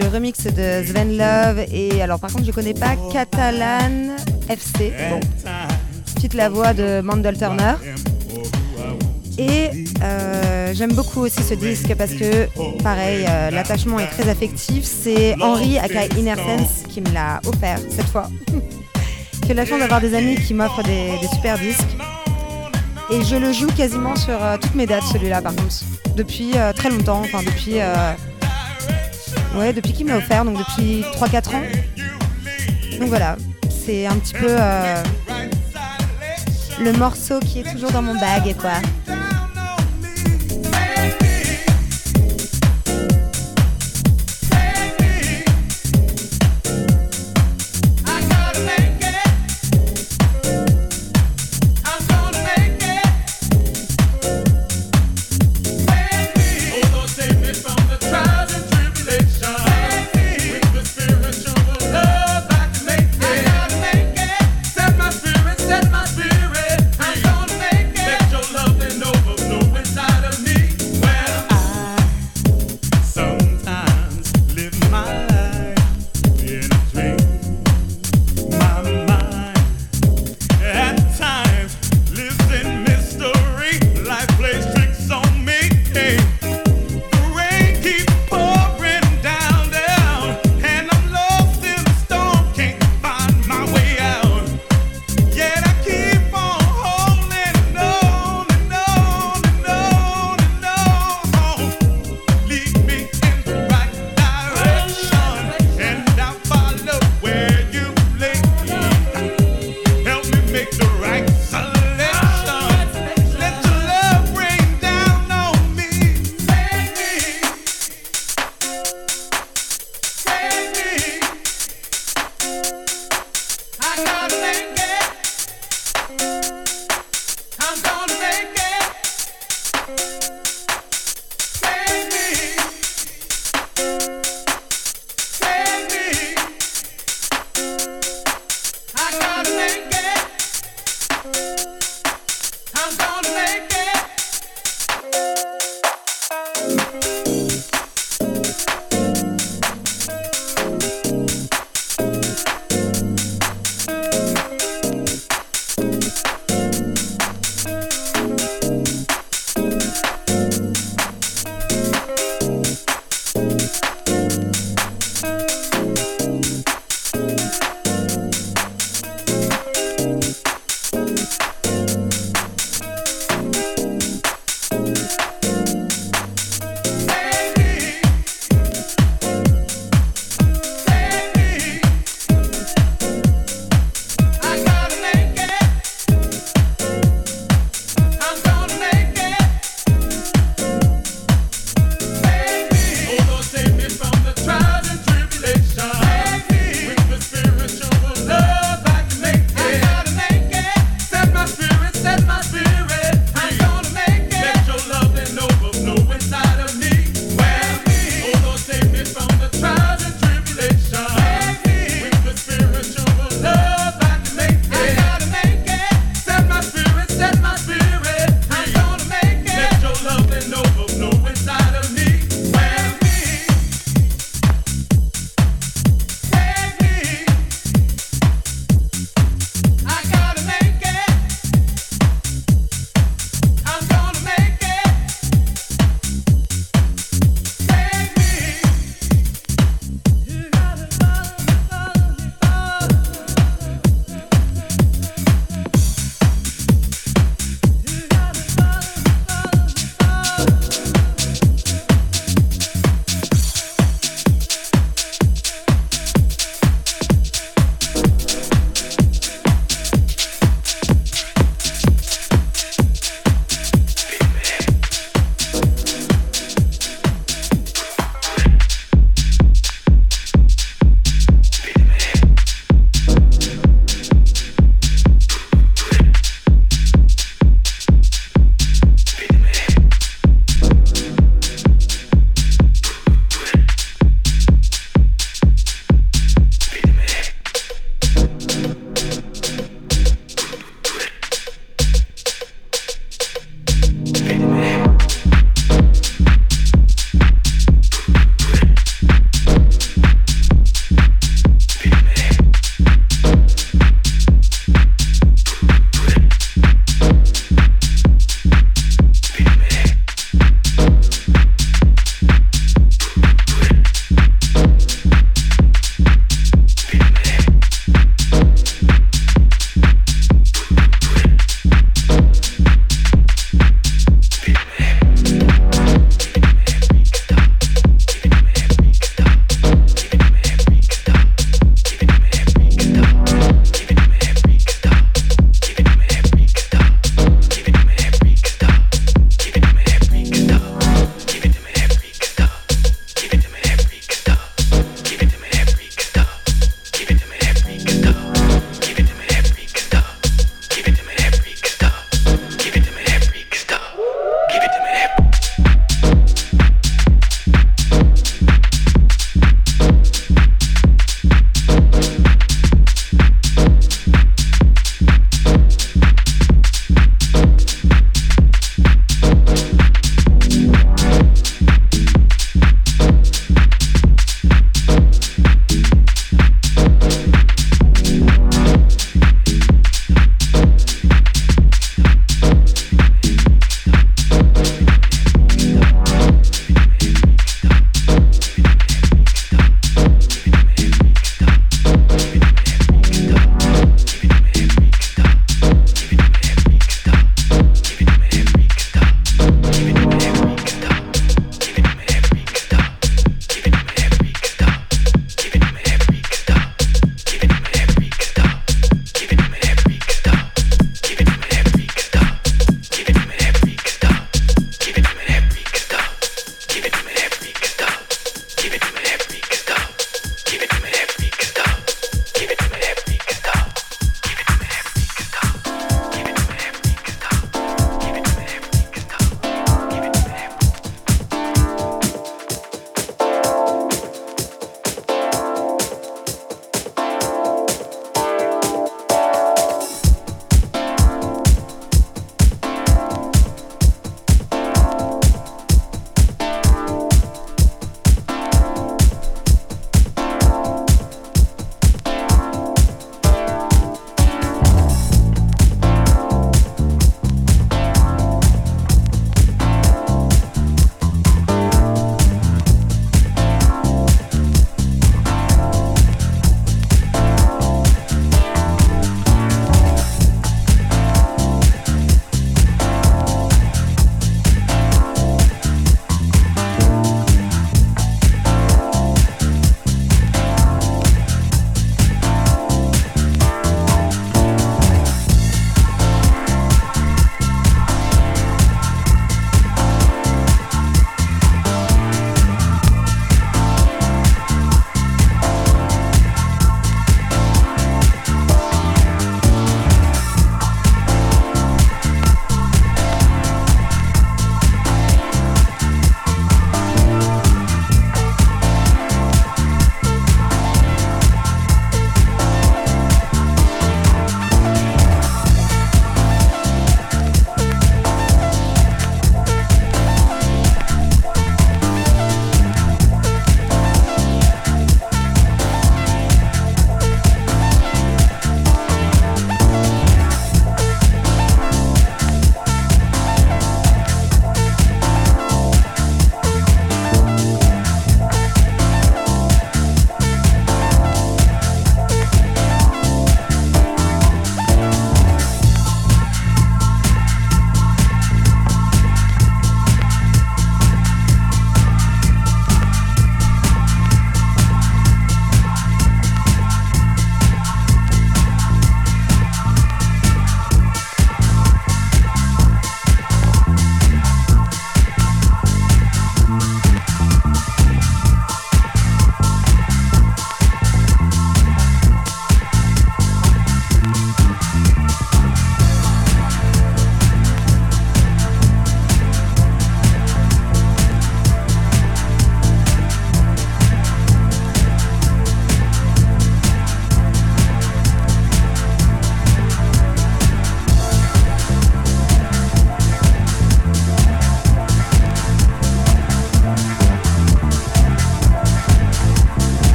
Le remix de Sven Love et alors par contre je connais pas Catalan FC. Bon, petite la voix de Mandel Turner. Et euh, j'aime beaucoup aussi ce disque parce que, pareil, euh, l'attachement est très affectif. C'est Henri aka Inner Sense qui me l'a offert cette fois. J'ai la chance d'avoir des amis qui m'offrent des, super disques. Et je le joue quasiment sur euh, toutes mes dates, celui-là, par contre. Depuis très longtemps, enfin depuis. Ouais, depuis qu'il m'a offert, donc depuis 3-4 ans. Donc voilà, c'est un petit peu le morceau qui est toujours dans mon bag, quoi.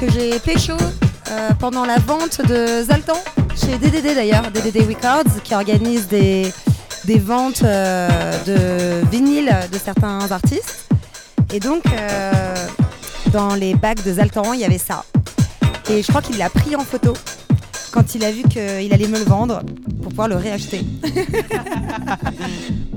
Que j'ai pécho euh, pendant la vente de Zaltan, chez DDD d'ailleurs, DDD Records, qui organise des, des ventes euh, de vinyle de certains artistes. Et donc, euh, dans les bacs de Zaltan, il y avait ça. Et je crois qu'il l'a pris en photo quand il a vu qu'il allait me le vendre pour pouvoir le réacheter.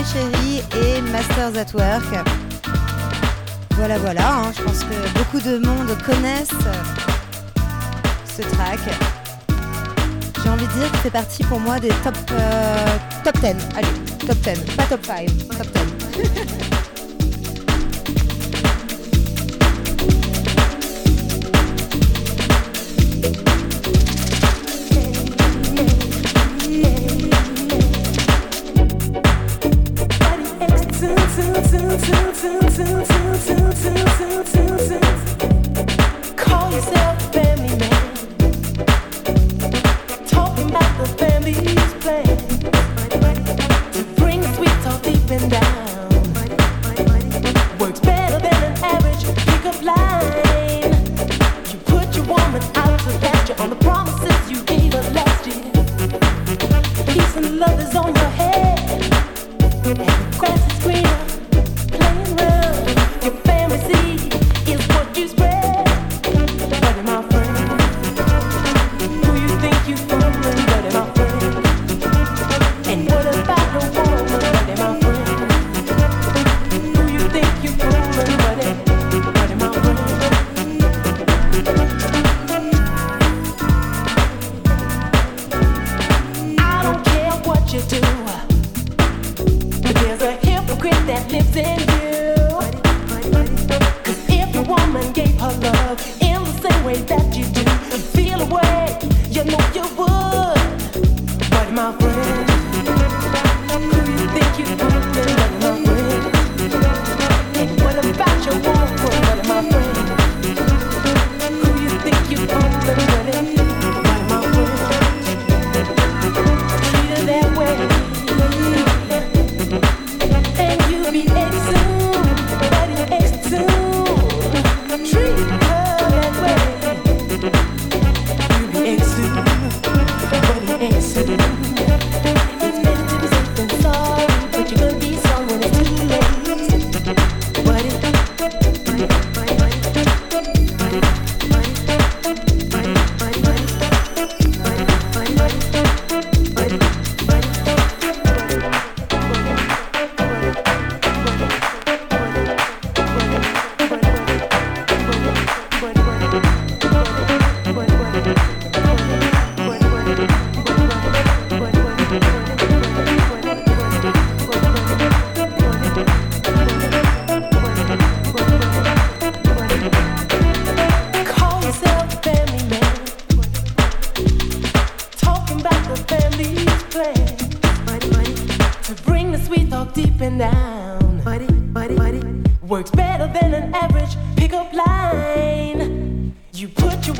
Néné Chéri et Masters at Work. Voilà voilà, hein, je pense que beaucoup de monde connaissent ce track. J'ai envie de dire qu'il fait partie pour moi des top, euh, top 10. Allez, top 10, pas top 5, top 10.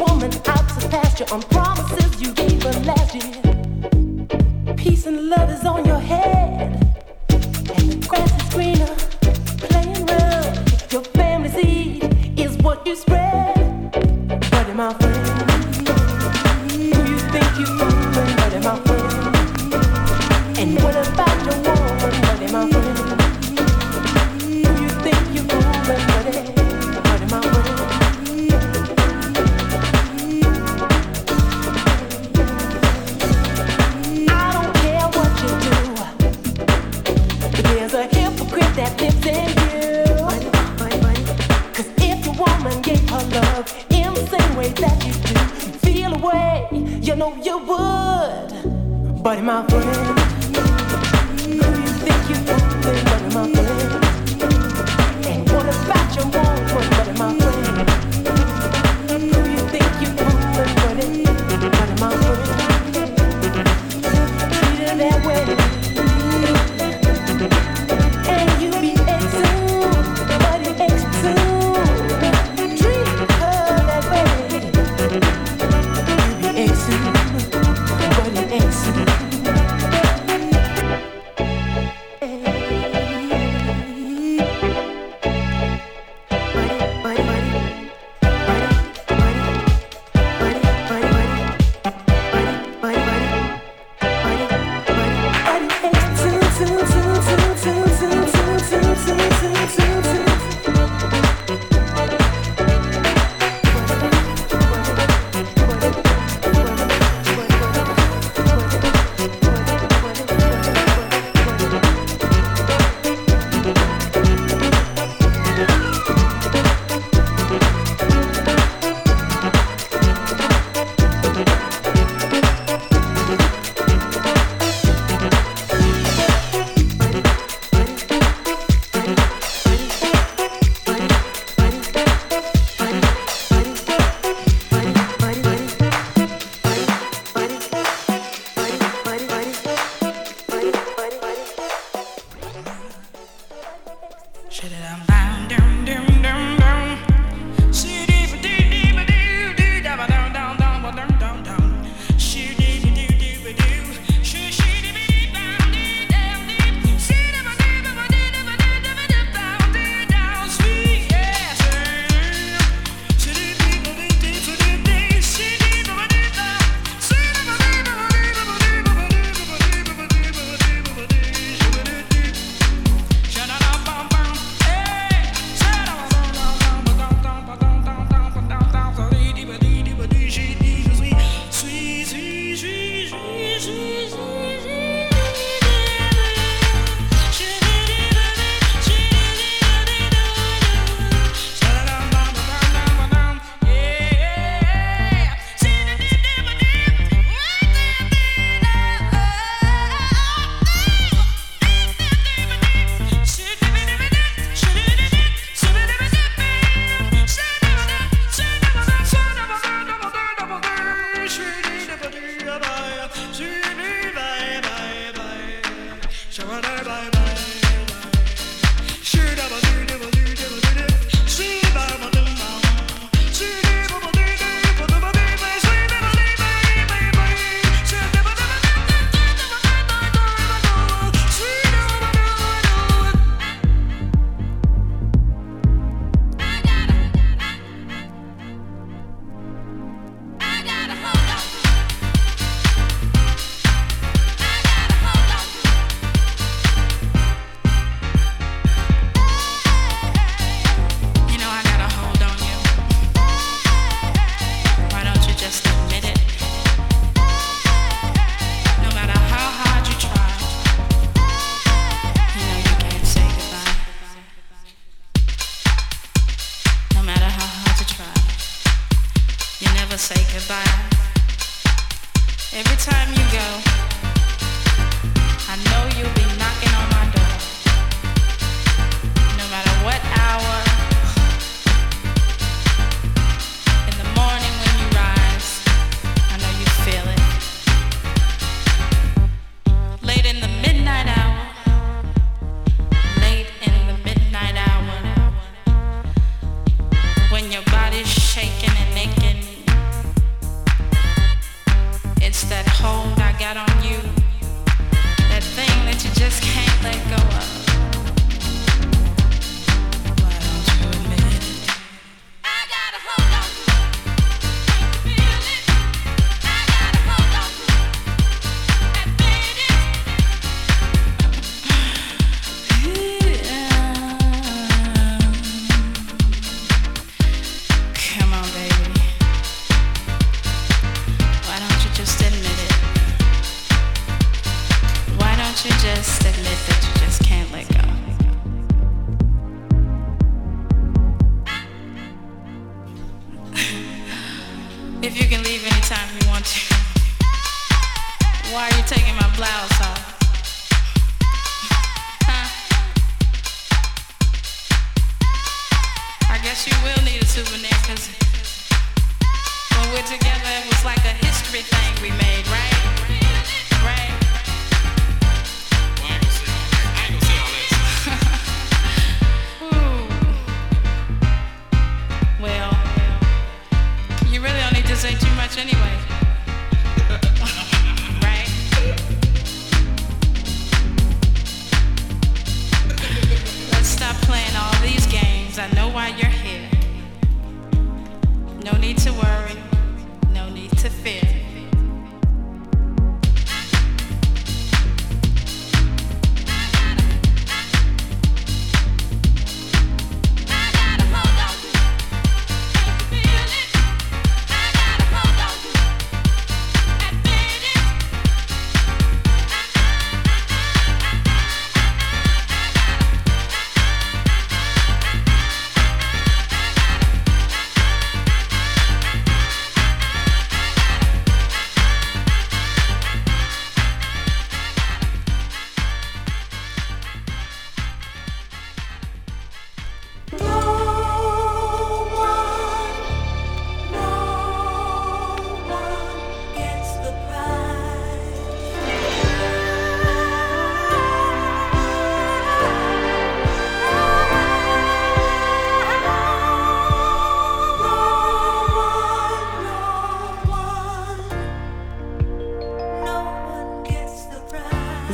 woman out to pasture on promises you gave her last year.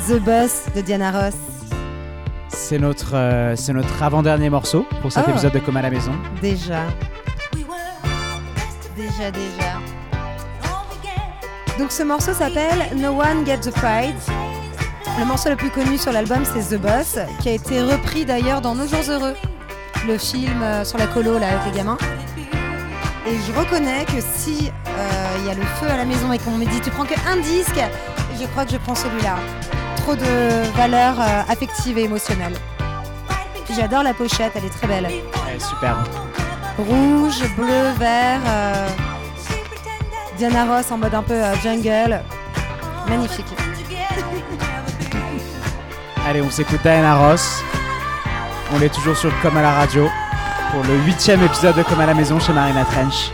The Boss de Diana Ross. C'est notre, euh, c'est notre avant-dernier morceau pour cet oh. épisode de Comme à la maison. Déjà. Déjà, déjà. Donc ce morceau s'appelle No One Gets the Pride. Le morceau le plus connu sur l'album, c'est The Boss, qui a été repris d'ailleurs dans Nos Jours Heureux, le film euh, sur la colo là, avec les gamins. Et je reconnais que si euh, il y a le feu à la maison et qu'on me dit tu prends qu'un disque, je crois que je prends celui-là de valeur euh, affective et émotionnelle. J'adore la pochette, elle est très belle. Elle est superbe. Rouge, bleu, vert. Euh, Diana Ross en mode un peu euh, jungle. Magnifique. Allez, on s'écoute Diana Ross. On est toujours sur Comme à la radio pour le huitième épisode de Comme à la maison chez Marina Trench.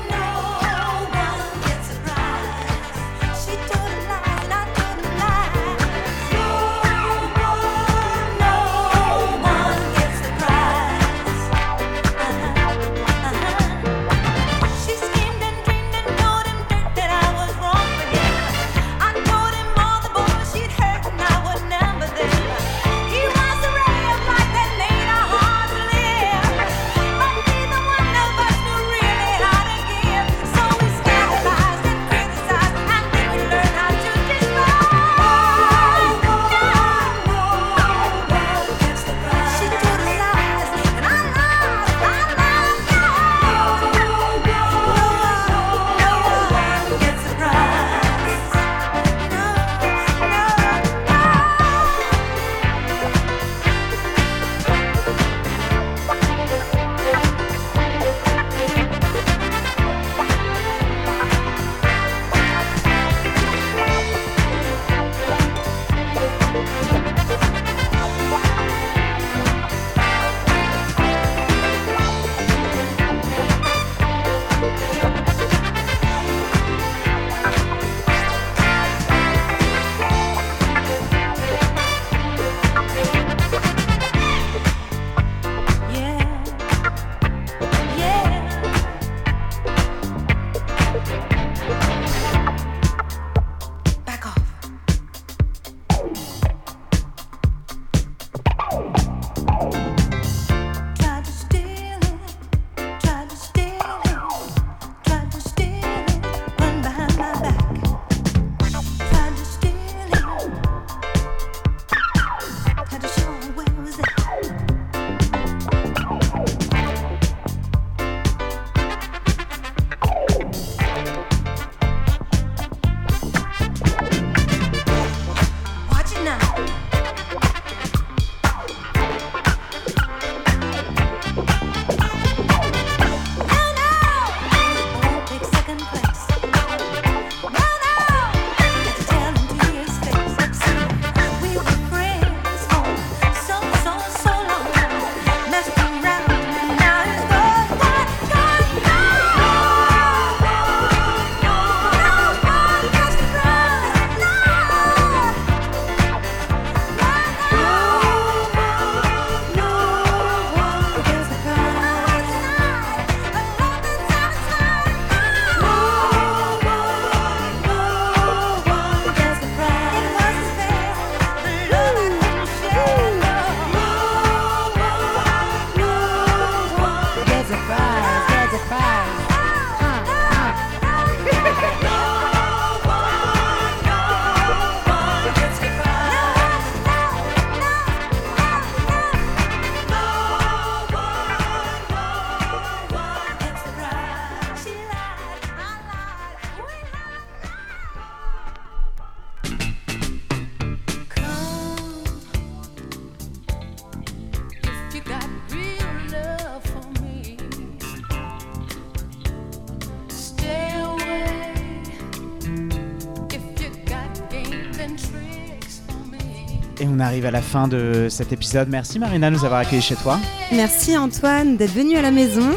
La fin de cet épisode. Merci Marina de nous avoir accueillis chez toi. Merci Antoine d'être venu à la maison.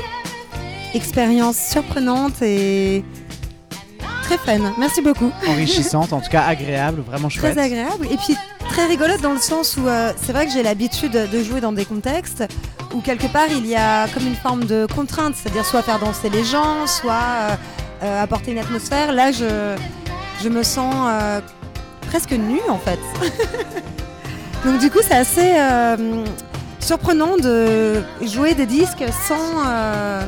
Expérience surprenante et très fun. Merci beaucoup. Enrichissante, en tout cas agréable, vraiment chouette. Très agréable. Et puis très rigolote dans le sens où euh, c'est vrai que j'ai l'habitude de jouer dans des contextes où quelque part il y a comme une forme de contrainte, c'est-à-dire soit faire danser les gens, soit euh, euh, apporter une atmosphère. Là, je, je me sens presque nue en fait. Donc du coup, c'est assez surprenant de jouer des disques sans,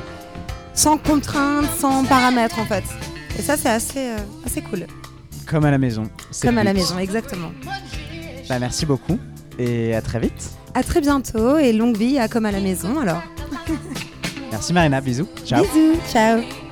sans contrainte, sans paramètres en fait. Et ça, c'est assez, assez cool. Comme à la maison. Comme à la maison, exactement. Bah, merci beaucoup et à très vite. À très bientôt et longue vie à Comme à la maison alors. merci Marina, bisous. Ciao. Bisous, ciao.